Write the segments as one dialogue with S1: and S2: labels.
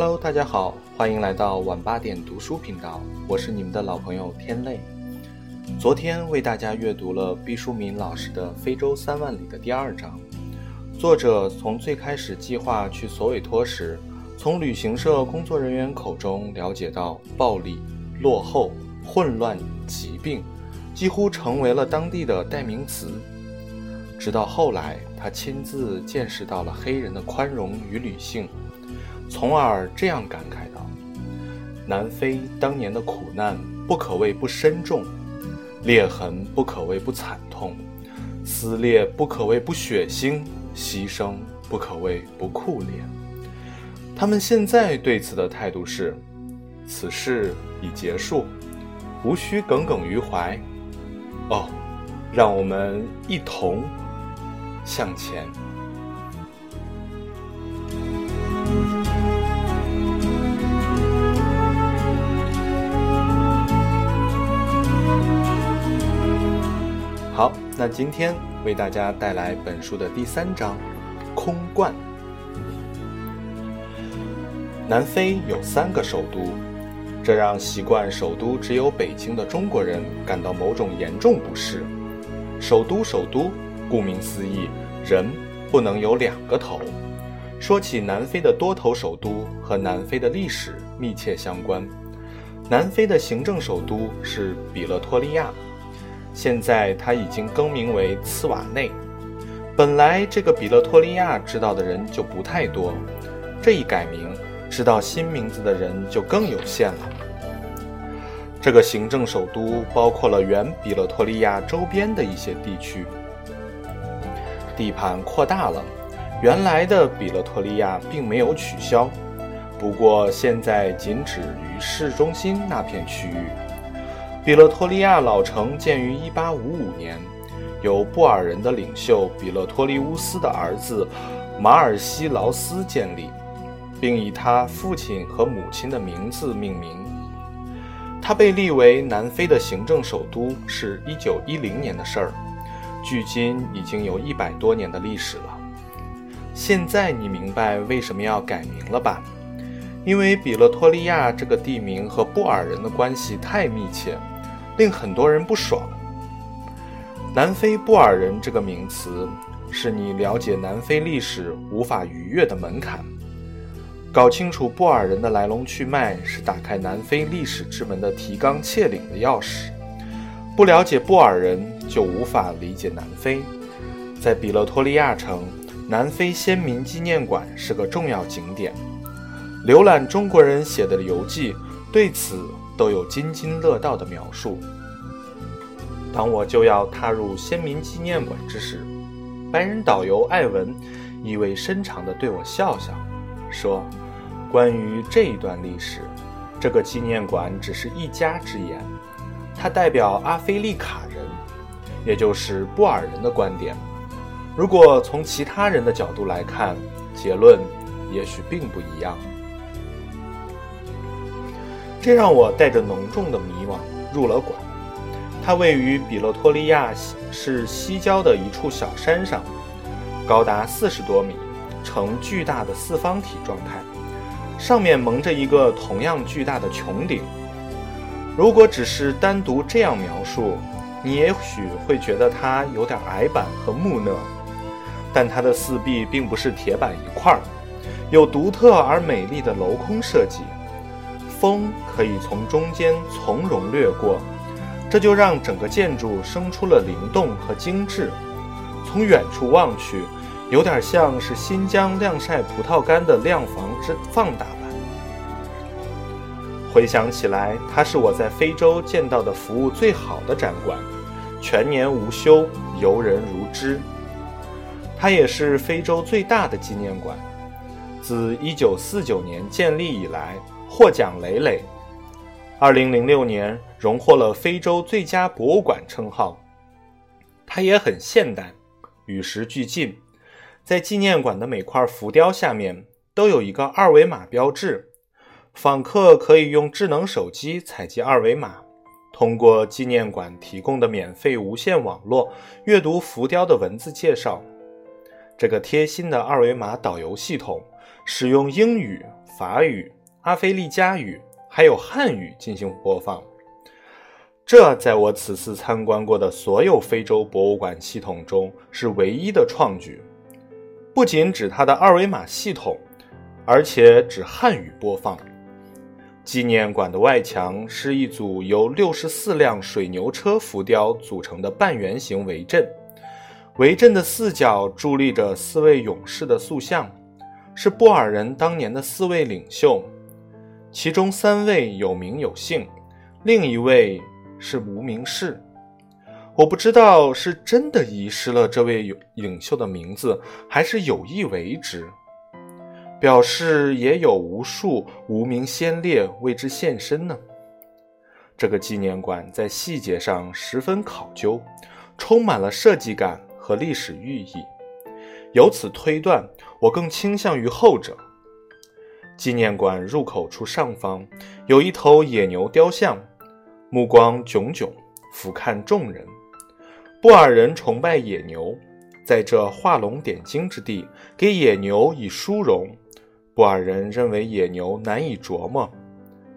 S1: Hello，大家好，欢迎来到晚八点读书频道，我是你们的老朋友天泪。昨天为大家阅读了毕淑敏老师的《非洲三万里》的第二章。作者从最开始计划去索韦托时，从旅行社工作人员口中了解到暴力、落后、混乱、疾病，几乎成为了当地的代名词。直到后来，他亲自见识到了黑人的宽容与理性。从而这样感慨道：“南非当年的苦难不可谓不深重，裂痕不可谓不惨痛，撕裂不可谓不血腥，牺牲不可谓不酷烈。他们现在对此的态度是：此事已结束，无需耿耿于怀。哦，让我们一同向前。”好，那今天为大家带来本书的第三章《空罐》。南非有三个首都，这让习惯首都只有北京的中国人感到某种严重不适。首都，首都，顾名思义，人不能有两个头。说起南非的多头首都，和南非的历史密切相关。南非的行政首都是比勒托利亚。现在它已经更名为茨瓦内。本来这个比勒托利亚知道的人就不太多，这一改名，知道新名字的人就更有限了。这个行政首都包括了原比勒托利亚周边的一些地区，地盘扩大了。原来的比勒托利亚并没有取消，不过现在仅止于市中心那片区域。比勒托利亚老城建于1855年，由布尔人的领袖比勒托利乌斯的儿子马尔西劳斯建立，并以他父亲和母亲的名字命名。它被立为南非的行政首都是一九一零年的事儿，距今已经有一百多年的历史了。现在你明白为什么要改名了吧？因为比勒托利亚这个地名和布尔人的关系太密切。令很多人不爽。南非布尔人这个名词，是你了解南非历史无法逾越的门槛。搞清楚布尔人的来龙去脉，是打开南非历史之门的提纲挈领的钥匙。不了解布尔人，就无法理解南非。在比勒托利亚城，南非先民纪念馆是个重要景点。浏览中国人写的游记，对此。都有津津乐道的描述。当我就要踏入先民纪念馆之时，白人导游艾文意味深长地对我笑笑，说：“关于这一段历史，这个纪念馆只是一家之言，它代表阿非利卡人，也就是布尔人的观点。如果从其他人的角度来看，结论也许并不一样。”这让我带着浓重的迷惘入了馆。它位于比勒托利亚市西郊的一处小山上，高达四十多米，呈巨大的四方体状态，上面蒙着一个同样巨大的穹顶。如果只是单独这样描述，你也许会觉得它有点矮板和木讷。但它的四壁并不是铁板一块儿，有独特而美丽的镂空设计。风可以从中间从容掠过，这就让整个建筑生出了灵动和精致。从远处望去，有点像是新疆晾晒葡萄干的晾房之放大版。回想起来，它是我在非洲见到的服务最好的展馆，全年无休，游人如织。它也是非洲最大的纪念馆，自1949年建立以来。获奖累累，二零零六年荣获了非洲最佳博物馆称号。它也很现代，与时俱进。在纪念馆的每块浮雕下面都有一个二维码标志，访客可以用智能手机采集二维码，通过纪念馆提供的免费无线网络阅读浮雕的文字介绍。这个贴心的二维码导游系统使用英语。法语、阿非利加语，还有汉语进行播放。这在我此次参观过的所有非洲博物馆系统中是唯一的创举。不仅指它的二维码系统，而且指汉语播放。纪念馆的外墙是一组由六十四辆水牛车浮雕组成的半圆形围阵，围阵的四角伫立着四位勇士的塑像，是布尔人当年的四位领袖，其中三位有名有姓，另一位。是无名氏，我不知道是真的遗失了这位领袖的名字，还是有意为之，表示也有无数无名先烈为之献身呢。这个纪念馆在细节上十分考究，充满了设计感和历史寓意。由此推断，我更倾向于后者。纪念馆入口处上方有一头野牛雕像。目光炯炯，俯瞰众人。布尔人崇拜野牛，在这画龙点睛之地，给野牛以殊荣。布尔人认为野牛难以琢磨，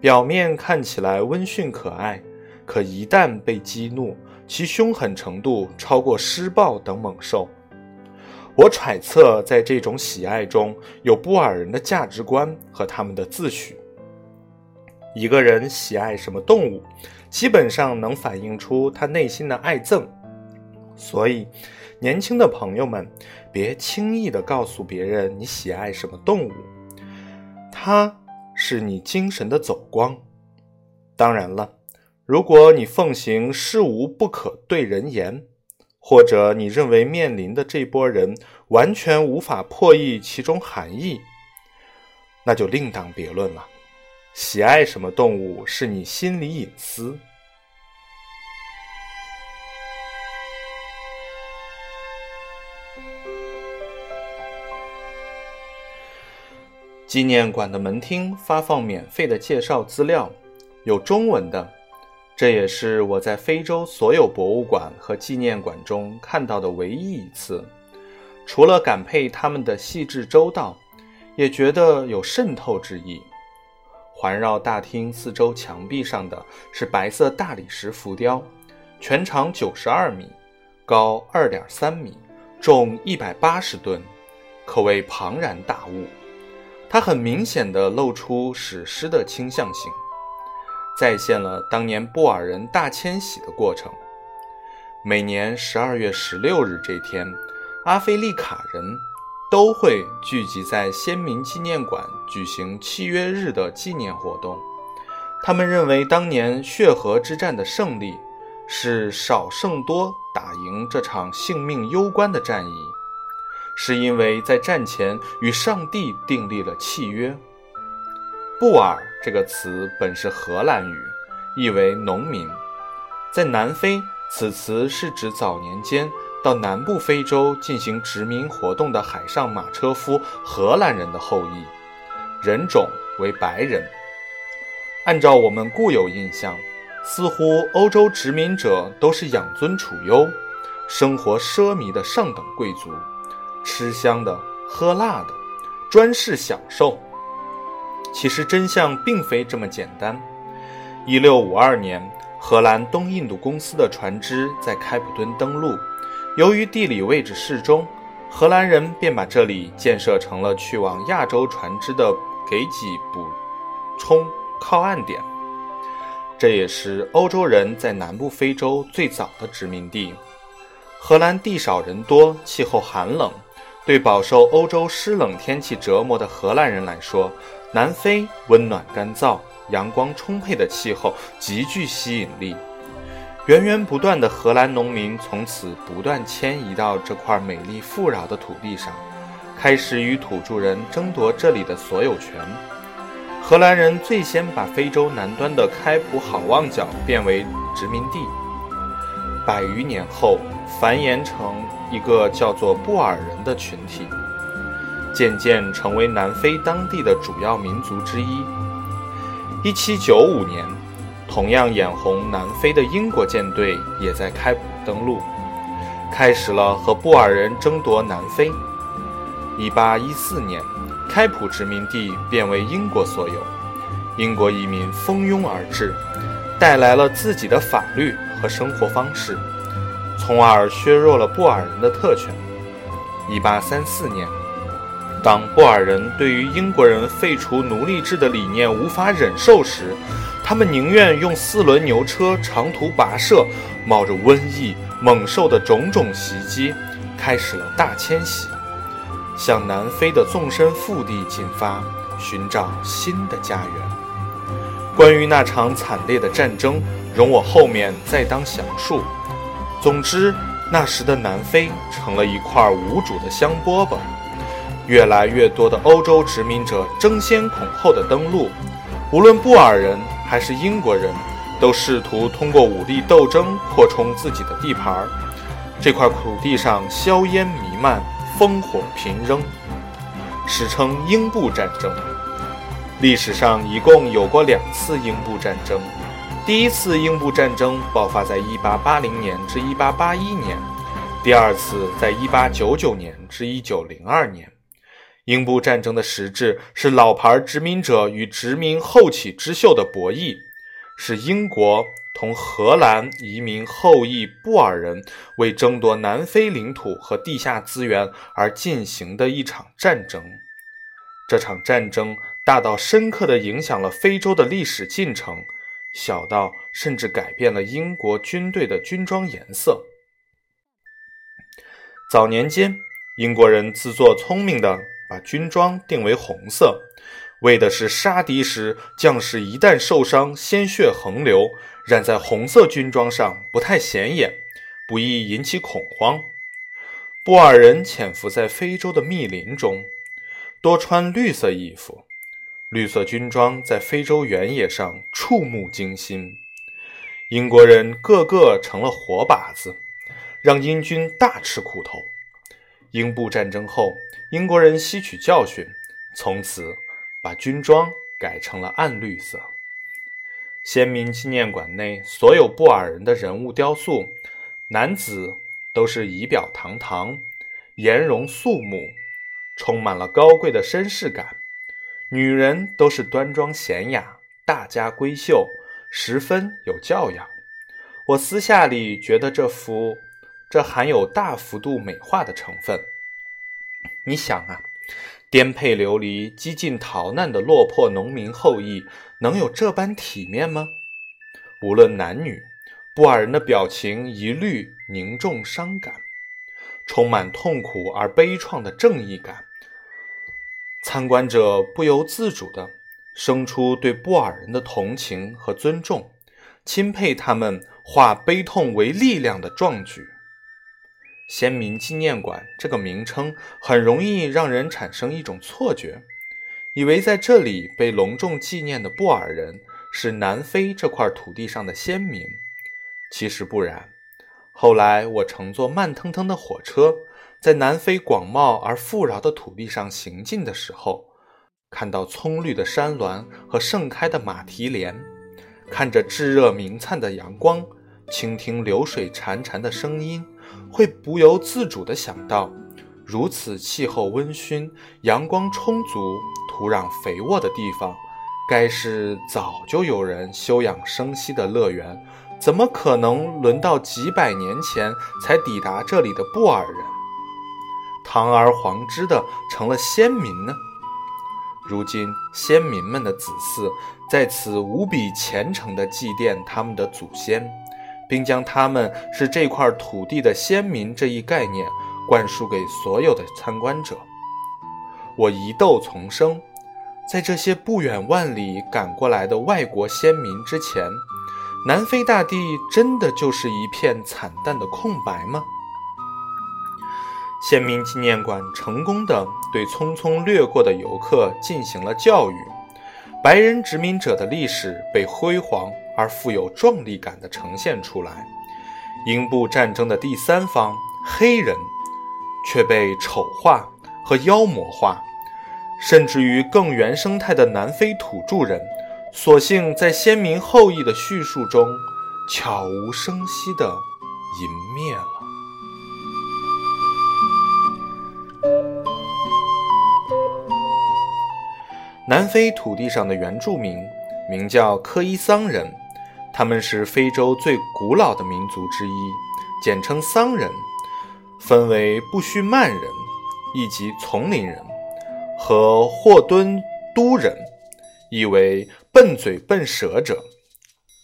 S1: 表面看起来温驯可爱，可一旦被激怒，其凶狠程度超过狮豹等猛兽。我揣测，在这种喜爱中有布尔人的价值观和他们的自诩。一个人喜爱什么动物？基本上能反映出他内心的爱憎，所以，年轻的朋友们，别轻易的告诉别人你喜爱什么动物，它是你精神的走光。当然了，如果你奉行事无不可对人言，或者你认为面临的这波人完全无法破译其中含义，那就另当别论了。喜爱什么动物是你心里隐私。纪念馆的门厅发放免费的介绍资料，有中文的，这也是我在非洲所有博物馆和纪念馆中看到的唯一一次。除了感佩他们的细致周到，也觉得有渗透之意。环绕大厅四周墙壁上的是白色大理石浮雕，全长九十二米，高二点三米，重一百八十吨，可谓庞然大物。它很明显地露出史诗的倾向性，再现了当年布尔人大迁徙的过程。每年十二月十六日这天，阿非利卡人。都会聚集在先民纪念馆举行契约日的纪念活动。他们认为，当年血河之战的胜利是少胜多打赢这场性命攸关的战役，是因为在战前与上帝订立了契约。布尔这个词本是荷兰语，意为农民。在南非，此词是指早年间。到南部非洲进行殖民活动的海上马车夫荷兰人的后裔，人种为白人。按照我们固有印象，似乎欧洲殖民者都是养尊处优、生活奢靡的上等贵族，吃香的喝辣的，专事享受。其实真相并非这么简单。一六五二年，荷兰东印度公司的船只在开普敦登陆。由于地理位置适中，荷兰人便把这里建设成了去往亚洲船只的给给补充靠岸点。这也是欧洲人在南部非洲最早的殖民地。荷兰地少人多，气候寒冷，对饱受欧洲湿冷天气折磨的荷兰人来说，南非温暖干燥、阳光充沛的气候极具吸引力。源源不断的荷兰农民从此不断迁移到这块美丽富饶的土地上，开始与土著人争夺这里的所有权。荷兰人最先把非洲南端的开普好望角变为殖民地，百余年后繁衍成一个叫做布尔人的群体，渐渐成为南非当地的主要民族之一。一七九五年。同样眼红南非的英国舰队也在开普登陆，开始了和布尔人争夺南非。1814年，开普殖民地变为英国所有，英国移民蜂拥而至，带来了自己的法律和生活方式，从而削弱了布尔人的特权。一八三四年，当布尔人对于英国人废除奴隶制的理念无法忍受时，他们宁愿用四轮牛车长途跋涉，冒着瘟疫、猛兽的种种袭击，开始了大迁徙，向南非的纵深腹地进发，寻找新的家园。关于那场惨烈的战争，容我后面再当详述。总之，那时的南非成了一块无主的香饽饽，越来越多的欧洲殖民者争先恐后的登陆，无论布尔人。还是英国人，都试图通过武力斗争扩充自己的地盘儿。这块土地上硝烟弥漫，烽火频仍，史称英布战争。历史上一共有过两次英布战争，第一次英布战争爆发在1880年至1881年，第二次在1899年至1902年。英布战争的实质是老牌殖民者与殖民后起之秀的博弈，是英国同荷兰移民后裔布尔人为争夺南非领土和地下资源而进行的一场战争。这场战争大到深刻地影响了非洲的历史进程，小到甚至改变了英国军队的军装颜色。早年间，英国人自作聪明的。把军装定为红色，为的是杀敌时将士一旦受伤，鲜血横流，染在红色军装上不太显眼，不易引起恐慌。布尔人潜伏在非洲的密林中，多穿绿色衣服，绿色军装在非洲原野上触目惊心。英国人个个成了活靶子，让英军大吃苦头。英布战争后。英国人吸取教训，从此把军装改成了暗绿色。先民纪念馆内所有布尔人的人物雕塑，男子都是仪表堂堂、颜容肃穆，充满了高贵的绅士感；女人都是端庄娴雅、大家闺秀，十分有教养。我私下里觉得这幅，这含有大幅度美化的成分。你想啊，颠沛流离、几近逃难的落魄农民后裔，能有这般体面吗？无论男女，布尔人的表情一律凝重伤感，充满痛苦而悲怆的正义感。参观者不由自主地生出对布尔人的同情和尊重，钦佩他们化悲痛为力量的壮举。先民纪念馆这个名称很容易让人产生一种错觉，以为在这里被隆重纪念的布尔人是南非这块土地上的先民。其实不然。后来我乘坐慢腾腾的火车，在南非广袤而富饶的土地上行进的时候，看到葱绿的山峦和盛开的马蹄莲，看着炙热明灿的阳光，倾听流水潺潺的声音。会不由自主地想到，如此气候温驯、阳光充足、土壤肥沃的地方，该是早就有人休养生息的乐园，怎么可能轮到几百年前才抵达这里的布尔人，堂而皇之的成了先民呢？如今，先民们的子嗣在此无比虔诚地祭奠他们的祖先。并将他们是这块土地的先民这一概念灌输给所有的参观者。我疑窦丛生，在这些不远万里赶过来的外国先民之前，南非大地真的就是一片惨淡的空白吗？先民纪念馆成功的对匆匆掠过的游客进行了教育，白人殖民者的历史被辉煌。而富有壮丽感的呈现出来，英布战争的第三方黑人却被丑化和妖魔化，甚至于更原生态的南非土著人，索性在先民后裔的叙述中悄无声息地隐灭了。南非土地上的原住民名叫科伊桑人，他们是非洲最古老的民族之一，简称桑人，分为布须曼人，以及丛林人，和霍敦都人，意为笨嘴笨舌者。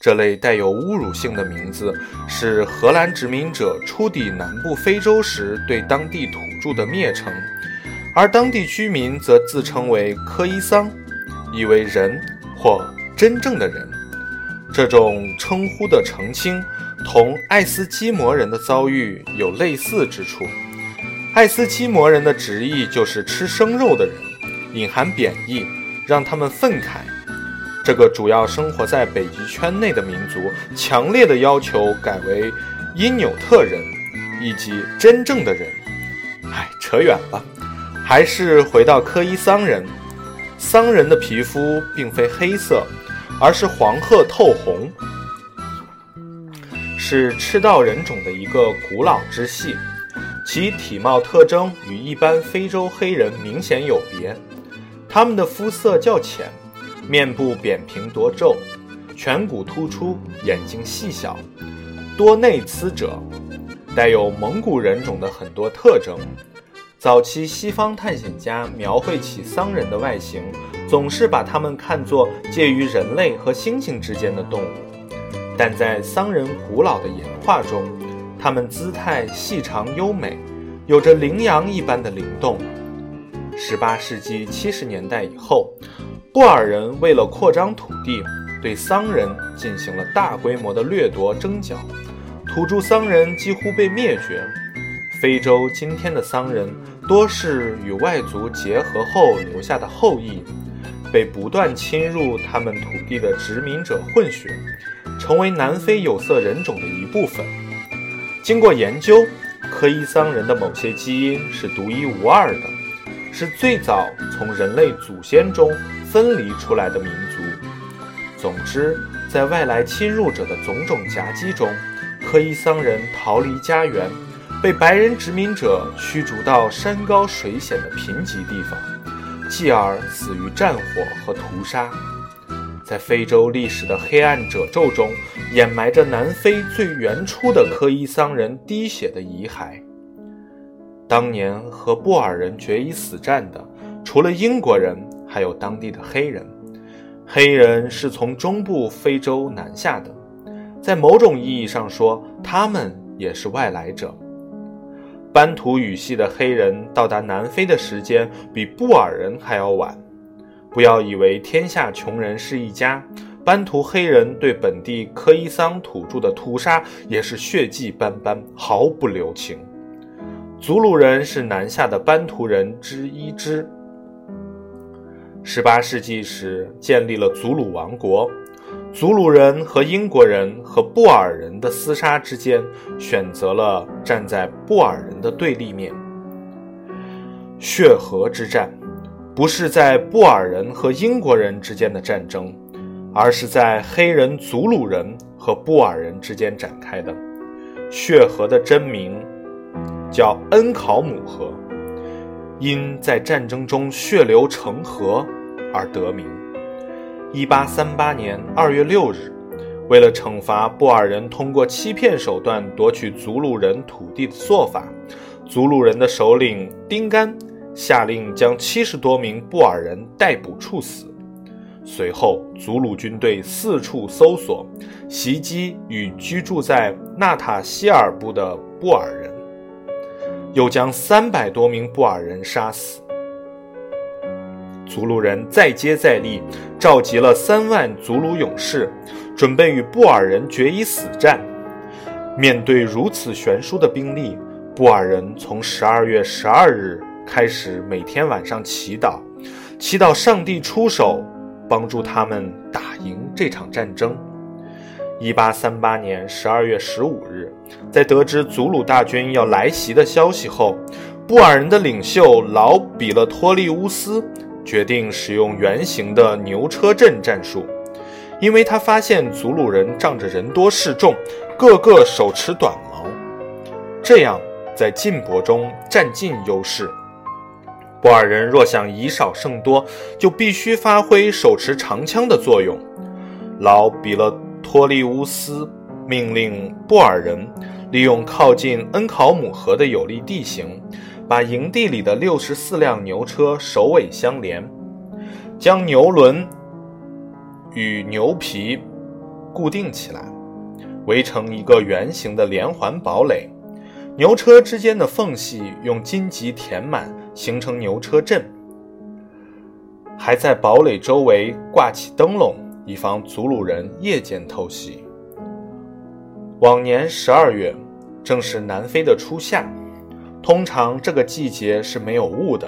S1: 这类带有侮辱性的名字是荷兰殖民者初抵南部非洲时对当地土著的蔑称，而当地居民则自称为科伊桑，意为人或真正的人。这种称呼的澄清同爱斯基摩人的遭遇有类似之处。爱斯基摩人的直译就是吃生肉的人，隐含贬义，让他们愤慨。这个主要生活在北极圈内的民族强烈的要求改为因纽特人，以及真正的人。哎，扯远了，还是回到科伊桑人。桑人的皮肤并非黑色，而是黄褐透红，是赤道人种的一个古老支系。其体貌特征与一般非洲黑人明显有别，他们的肤色较浅。面部扁平多皱，颧骨突出，眼睛细小，多内眦者，带有蒙古人种的很多特征。早期西方探险家描绘起桑人的外形，总是把他们看作介于人类和猩猩之间的动物。但在桑人古老的演化中，他们姿态细长优美，有着羚羊一般的灵动。十八世纪七十年代以后。布尔人为了扩张土地，对桑人进行了大规模的掠夺征剿，土著桑人几乎被灭绝。非洲今天的桑人多是与外族结合后留下的后裔，被不断侵入他们土地的殖民者混血，成为南非有色人种的一部分。经过研究，科伊桑人的某些基因是独一无二的，是最早从人类祖先中。分离出来的民族。总之，在外来侵入者的种种夹击中，科伊桑人逃离家园，被白人殖民者驱逐到山高水险的贫瘠地方，继而死于战火和屠杀。在非洲历史的黑暗褶皱中，掩埋着南非最原初的科伊桑人滴血的遗骸。当年和布尔人决一死战的，除了英国人。还有当地的黑人，黑人是从中部非洲南下的，在某种意义上说，他们也是外来者。班图语系的黑人到达南非的时间比布尔人还要晚。不要以为天下穷人是一家，班图黑人对本地科伊桑土著的屠杀也是血迹斑斑，毫不留情。祖鲁人是南下的班图人之一支。十八世纪时建立了祖鲁王国，祖鲁人和英国人和布尔人的厮杀之间，选择了站在布尔人的对立面。血河之战，不是在布尔人和英国人之间的战争，而是在黑人祖鲁人和布尔人之间展开的。血河的真名叫恩考姆河，因在战争中血流成河。而得名。一八三八年二月六日，为了惩罚布尔人通过欺骗手段夺取祖鲁人土地的做法，祖鲁人的首领丁干下令将七十多名布尔人逮捕处死。随后，祖鲁军队四处搜索、袭击与居住在纳塔希尔部的布尔人，又将三百多名布尔人杀死。祖鲁人再接再厉，召集了三万祖鲁勇士，准备与布尔人决一死战。面对如此悬殊的兵力，布尔人从十二月十二日开始，每天晚上祈祷，祈祷上帝出手，帮助他们打赢这场战争。一八三八年十二月十五日，在得知祖鲁大军要来袭的消息后，布尔人的领袖老比勒托利乌斯。决定使用圆形的牛车阵战术，因为他发现祖鲁人仗着人多势众，个个手持短矛，这样在近搏中占尽优势。布尔人若想以少胜多，就必须发挥手持长枪的作用。老比勒托利乌斯命令布尔人利用靠近恩考姆河的有利地形，把营地里的六十四辆牛车首尾相连，将牛轮与牛皮固定起来，围成一个圆形的连环堡垒。牛车之间的缝隙用荆棘填满，形成牛车阵。还在堡垒周围挂起灯笼，以防祖鲁人夜间偷袭。往年十二月正是南非的初夏，通常这个季节是没有雾的。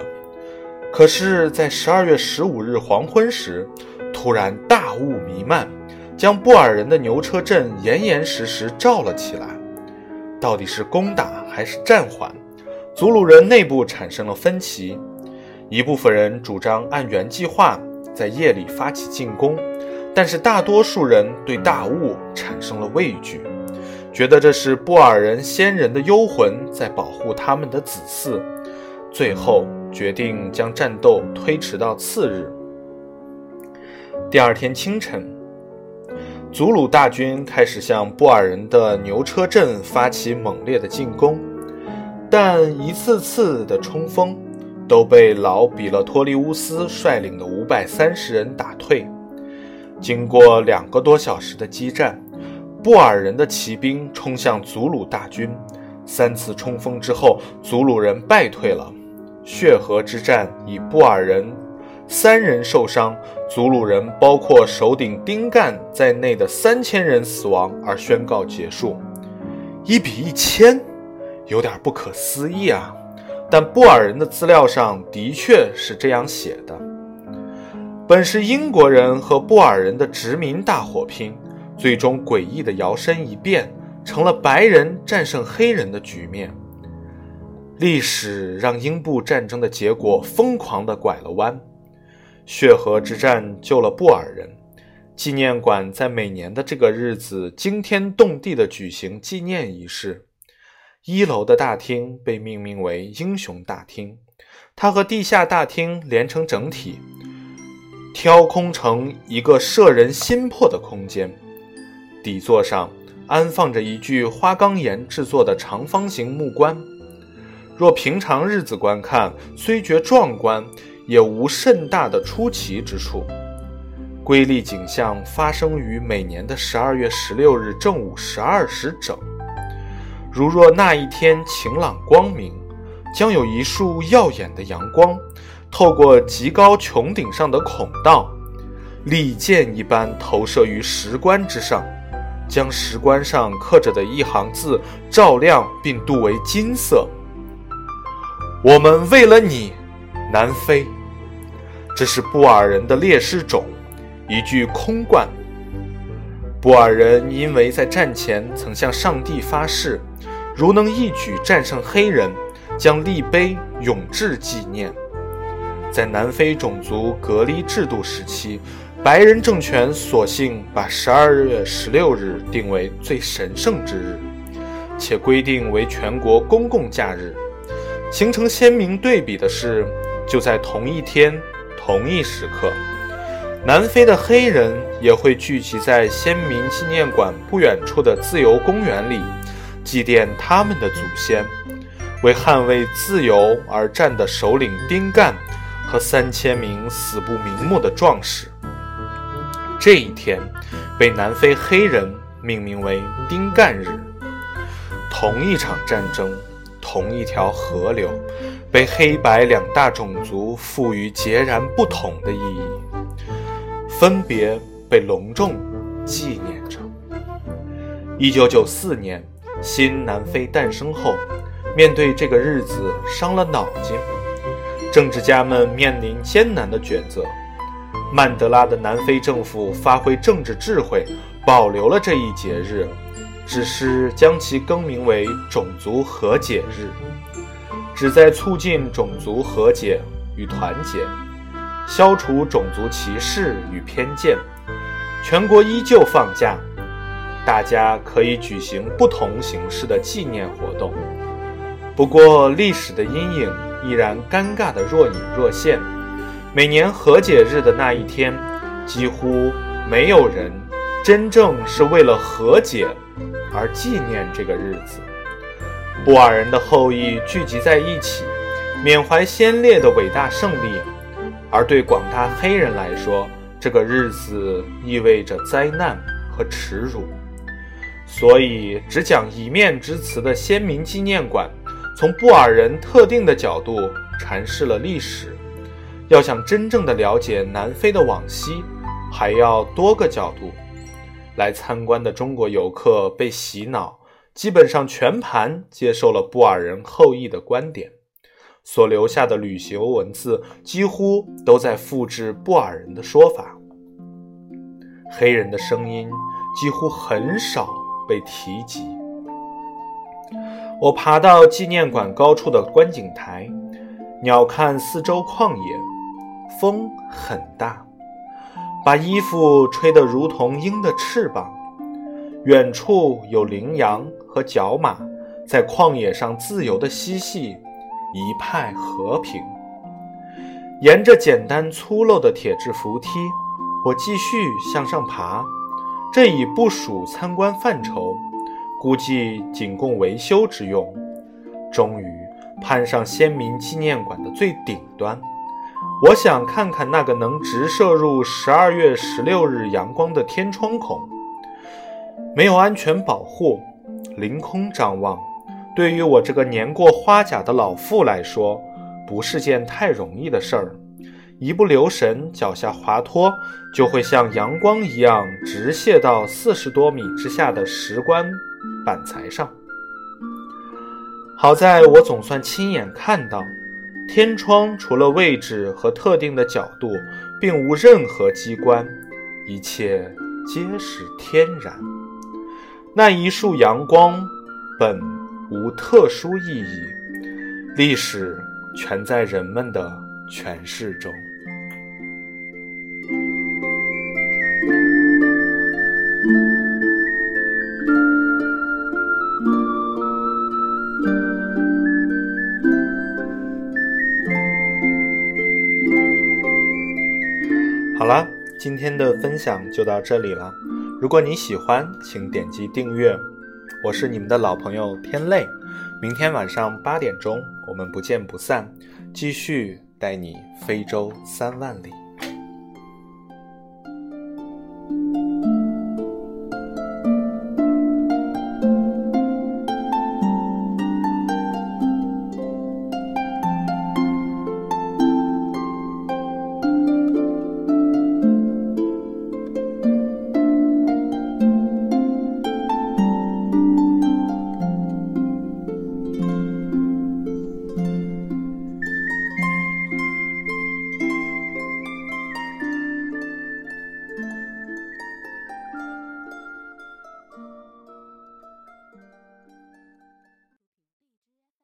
S1: 可是，在十二月十五日黄昏时，突然大雾弥漫，将布尔人的牛车阵严严实实罩了起来。到底是攻打还是暂缓？祖鲁人内部产生了分歧。一部分人主张按原计划在夜里发起进攻，但是大多数人对大雾产生了畏惧，觉得这是布尔人先人的幽魂在保护他们的子嗣。最后决定将战斗推迟到次日。第二天清晨。祖鲁大军开始向布尔人的牛车阵发起猛烈的进攻，但一次次的冲锋都被老比勒托利乌斯率领的五百三十人打退。经过两个多小时的激战，布尔人的骑兵冲向祖鲁大军。三次冲锋之后，祖鲁人败退了。血河之战以布尔人。三人受伤，祖鲁人包括首领丁干在内的三千人死亡而宣告结束。一比一千，有点不可思议啊！但布尔人的资料上的确是这样写的。本是英国人和布尔人的殖民大火拼，最终诡异的摇身一变，成了白人战胜黑人的局面。历史让英布战争的结果疯狂地拐了弯。血河之战救了布尔人，纪念馆在每年的这个日子惊天动地地举行纪念仪式。一楼的大厅被命名为英雄大厅，它和地下大厅连成整体，挑空成一个摄人心魄的空间。底座上安放着一具花岗岩制作的长方形木棺。若平常日子观看，虽觉壮观。也无甚大的出奇之处。瑰丽景象发生于每年的十二月十六日正午十二时整。如若那一天晴朗光明，将有一束耀眼的阳光透过极高穹顶上的孔道，利剑一般投射于石棺之上，将石棺上刻着的一行字照亮并镀为金色。我们为了你，南非。这是布尔人的烈士冢，一具空罐。布尔人因为在战前曾向上帝发誓，如能一举战胜黑人，将立碑永志纪念。在南非种族隔离制度时期，白人政权索性把十二月十六日定为最神圣之日，且规定为全国公共假日。形成鲜明对比的是，就在同一天。同一时刻，南非的黑人也会聚集在先民纪念馆不远处的自由公园里，祭奠他们的祖先，为捍卫自由而战的首领丁干和三千名死不瞑目的壮士。这一天被南非黑人命名为丁干日。同一场战争，同一条河流。被黑白两大种族赋予截然不同的意义，分别被隆重纪念着。一九九四年，新南非诞生后，面对这个日子伤了脑筋，政治家们面临艰难的抉择。曼德拉的南非政府发挥政治智慧，保留了这一节日，只是将其更名为种族和解日。旨在促进种族和解与团结，消除种族歧视与偏见。全国依旧放假，大家可以举行不同形式的纪念活动。不过，历史的阴影依然尴尬的若隐若现。每年和解日的那一天，几乎没有人真正是为了和解而纪念这个日子。布尔人的后裔聚集在一起，缅怀先烈的伟大胜利，而对广大黑人来说，这个日子意味着灾难和耻辱。所以，只讲一面之词的先民纪念馆，从布尔人特定的角度阐释了历史。要想真正的了解南非的往昔，还要多个角度。来参观的中国游客被洗脑，基本上全盘接受了布尔人后裔的观点，所留下的旅行文字几乎都在复制布尔人的说法。黑人的声音几乎很少被提及。我爬到纪念馆高处的观景台，鸟瞰四周旷野。风很大，把衣服吹得如同鹰的翅膀。远处有羚羊和角马在旷野上自由地嬉戏，一派和平。沿着简单粗陋的铁质扶梯，我继续向上爬。这已不属参观范畴，估计仅供维修之用。终于攀上先民纪念馆的最顶端。我想看看那个能直射入十二月十六日阳光的天窗孔。没有安全保护，凌空张望，对于我这个年过花甲的老妇来说，不是件太容易的事儿。一不留神，脚下滑脱，就会像阳光一样直泻到四十多米之下的石棺板材上。好在我总算亲眼看到。天窗除了位置和特定的角度，并无任何机关，一切皆是天然。那一束阳光本无特殊意义，历史全在人们的诠释中。今天的分享就到这里了。如果你喜欢，请点击订阅。我是你们的老朋友天泪，明天晚上八点钟，我们不见不散，继续带你非洲三万里。